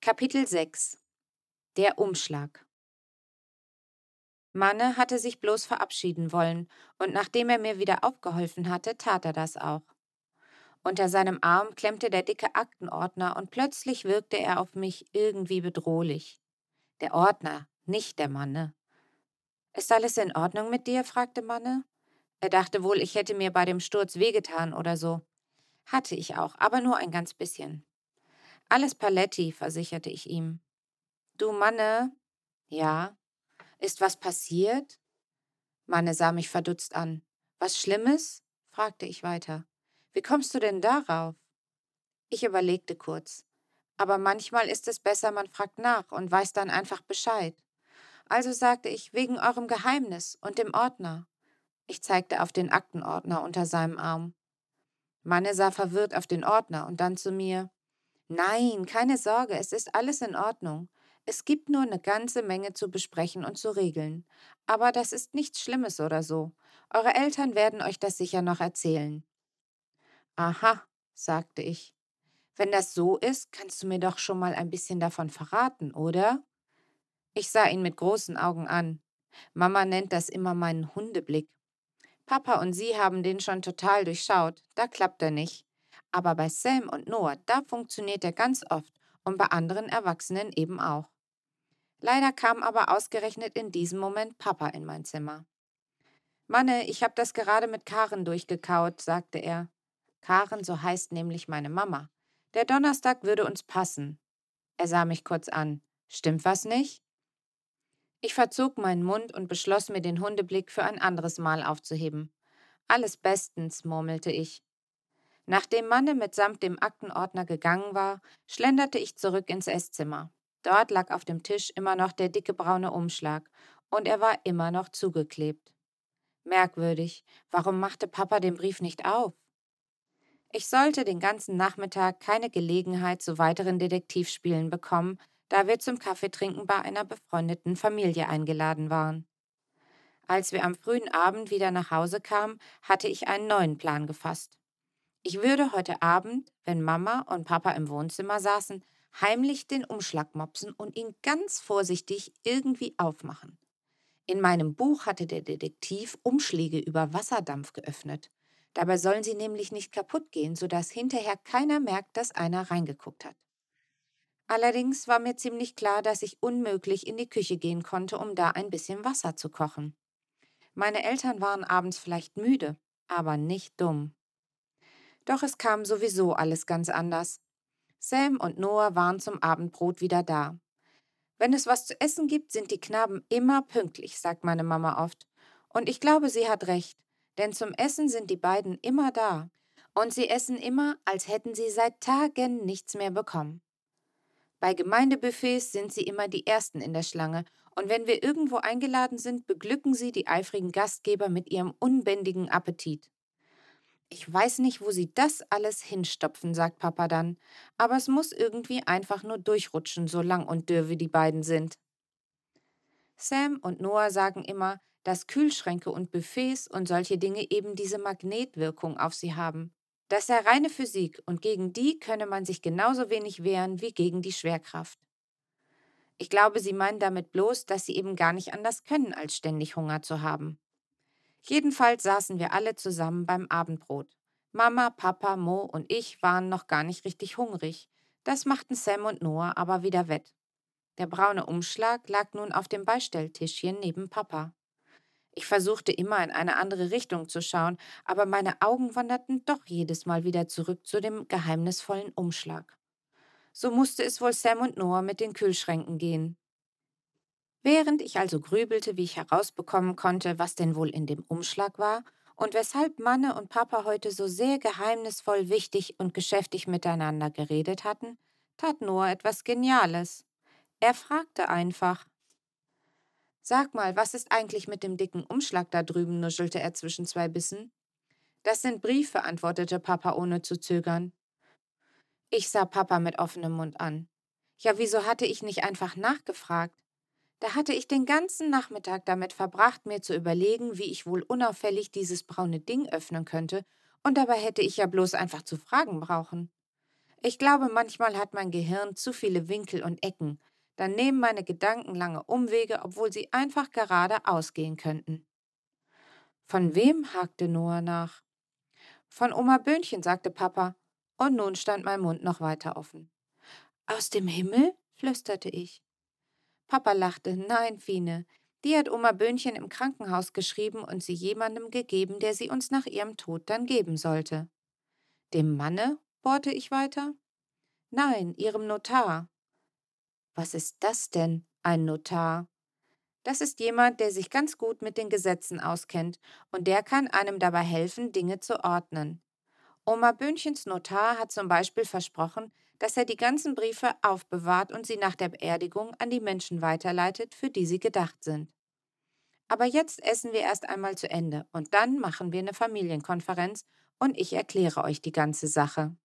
Kapitel 6 Der Umschlag Manne hatte sich bloß verabschieden wollen, und nachdem er mir wieder aufgeholfen hatte, tat er das auch. Unter seinem Arm klemmte der dicke Aktenordner und plötzlich wirkte er auf mich irgendwie bedrohlich. Der Ordner, nicht der Manne. Ist alles in Ordnung mit dir? fragte Manne. Er dachte wohl, ich hätte mir bei dem Sturz wehgetan oder so. Hatte ich auch, aber nur ein ganz bisschen. Alles Paletti, versicherte ich ihm. Du Manne? Ja. Ist was passiert? Manne sah mich verdutzt an. Was Schlimmes? fragte ich weiter. Wie kommst du denn darauf? Ich überlegte kurz. Aber manchmal ist es besser, man fragt nach und weiß dann einfach Bescheid. Also sagte ich, wegen eurem Geheimnis und dem Ordner. Ich zeigte auf den Aktenordner unter seinem Arm. Manne sah verwirrt auf den Ordner und dann zu mir. Nein, keine Sorge, es ist alles in Ordnung. Es gibt nur eine ganze Menge zu besprechen und zu regeln. Aber das ist nichts Schlimmes oder so. Eure Eltern werden euch das sicher noch erzählen. Aha, sagte ich. Wenn das so ist, kannst du mir doch schon mal ein bisschen davon verraten, oder? Ich sah ihn mit großen Augen an. Mama nennt das immer meinen Hundeblick. Papa und sie haben den schon total durchschaut, da klappt er nicht. Aber bei Sam und Noah, da funktioniert er ganz oft und bei anderen Erwachsenen eben auch. Leider kam aber ausgerechnet in diesem Moment Papa in mein Zimmer. Manne, ich habe das gerade mit Karen durchgekaut, sagte er. Karen, so heißt nämlich meine Mama. Der Donnerstag würde uns passen. Er sah mich kurz an. Stimmt was nicht? Ich verzog meinen Mund und beschloss mir den Hundeblick für ein anderes Mal aufzuheben. Alles bestens, murmelte ich. Nachdem Manne mitsamt dem Aktenordner gegangen war, schlenderte ich zurück ins Esszimmer. Dort lag auf dem Tisch immer noch der dicke braune Umschlag, und er war immer noch zugeklebt. Merkwürdig, warum machte Papa den Brief nicht auf? Ich sollte den ganzen Nachmittag keine Gelegenheit zu weiteren Detektivspielen bekommen, da wir zum Kaffeetrinken bei einer befreundeten Familie eingeladen waren. Als wir am frühen Abend wieder nach Hause kamen, hatte ich einen neuen Plan gefasst. Ich würde heute Abend, wenn Mama und Papa im Wohnzimmer saßen, heimlich den Umschlag mopsen und ihn ganz vorsichtig irgendwie aufmachen. In meinem Buch hatte der Detektiv Umschläge über Wasserdampf geöffnet. Dabei sollen sie nämlich nicht kaputt gehen, sodass hinterher keiner merkt, dass einer reingeguckt hat. Allerdings war mir ziemlich klar, dass ich unmöglich in die Küche gehen konnte, um da ein bisschen Wasser zu kochen. Meine Eltern waren abends vielleicht müde, aber nicht dumm. Doch es kam sowieso alles ganz anders. Sam und Noah waren zum Abendbrot wieder da. Wenn es was zu essen gibt, sind die Knaben immer pünktlich, sagt meine Mama oft. Und ich glaube, sie hat recht, denn zum Essen sind die beiden immer da. Und sie essen immer, als hätten sie seit Tagen nichts mehr bekommen. Bei Gemeindebuffets sind sie immer die Ersten in der Schlange, und wenn wir irgendwo eingeladen sind, beglücken sie die eifrigen Gastgeber mit ihrem unbändigen Appetit. Ich weiß nicht, wo sie das alles hinstopfen, sagt Papa dann, aber es muss irgendwie einfach nur durchrutschen, so lang und dürr wie die beiden sind. Sam und Noah sagen immer, dass Kühlschränke und Buffets und solche Dinge eben diese Magnetwirkung auf sie haben. Das sei reine Physik und gegen die könne man sich genauso wenig wehren wie gegen die Schwerkraft. Ich glaube, sie meinen damit bloß, dass sie eben gar nicht anders können, als ständig Hunger zu haben. Jedenfalls saßen wir alle zusammen beim Abendbrot. Mama, Papa, Mo und ich waren noch gar nicht richtig hungrig. Das machten Sam und Noah aber wieder wett. Der braune Umschlag lag nun auf dem Beistelltischchen neben Papa. Ich versuchte immer in eine andere Richtung zu schauen, aber meine Augen wanderten doch jedes Mal wieder zurück zu dem geheimnisvollen Umschlag. So musste es wohl Sam und Noah mit den Kühlschränken gehen. Während ich also grübelte, wie ich herausbekommen konnte, was denn wohl in dem Umschlag war und weshalb Manne und Papa heute so sehr geheimnisvoll wichtig und geschäftig miteinander geredet hatten, tat Noah etwas Geniales. Er fragte einfach. Sag mal, was ist eigentlich mit dem dicken Umschlag da drüben? nuschelte er zwischen zwei Bissen. Das sind Briefe, antwortete Papa ohne zu zögern. Ich sah Papa mit offenem Mund an. Ja, wieso hatte ich nicht einfach nachgefragt? Da hatte ich den ganzen Nachmittag damit verbracht, mir zu überlegen, wie ich wohl unauffällig dieses braune Ding öffnen könnte, und dabei hätte ich ja bloß einfach zu fragen brauchen. Ich glaube, manchmal hat mein Gehirn zu viele Winkel und Ecken. Dann nehmen meine Gedanken lange Umwege, obwohl sie einfach gerade ausgehen könnten. Von wem? hakte Noah nach. Von Oma Böhnchen, sagte Papa, und nun stand mein Mund noch weiter offen. Aus dem Himmel? flüsterte ich. Papa lachte. Nein, Fine, die hat Oma Böhnchen im Krankenhaus geschrieben und sie jemandem gegeben, der sie uns nach ihrem Tod dann geben sollte. Dem Manne? bohrte ich weiter. Nein, ihrem Notar. Was ist das denn, ein Notar? Das ist jemand, der sich ganz gut mit den Gesetzen auskennt und der kann einem dabei helfen, Dinge zu ordnen. Oma Böhnchens Notar hat zum Beispiel versprochen, dass er die ganzen Briefe aufbewahrt und sie nach der Beerdigung an die Menschen weiterleitet, für die sie gedacht sind. Aber jetzt essen wir erst einmal zu Ende und dann machen wir eine Familienkonferenz und ich erkläre euch die ganze Sache.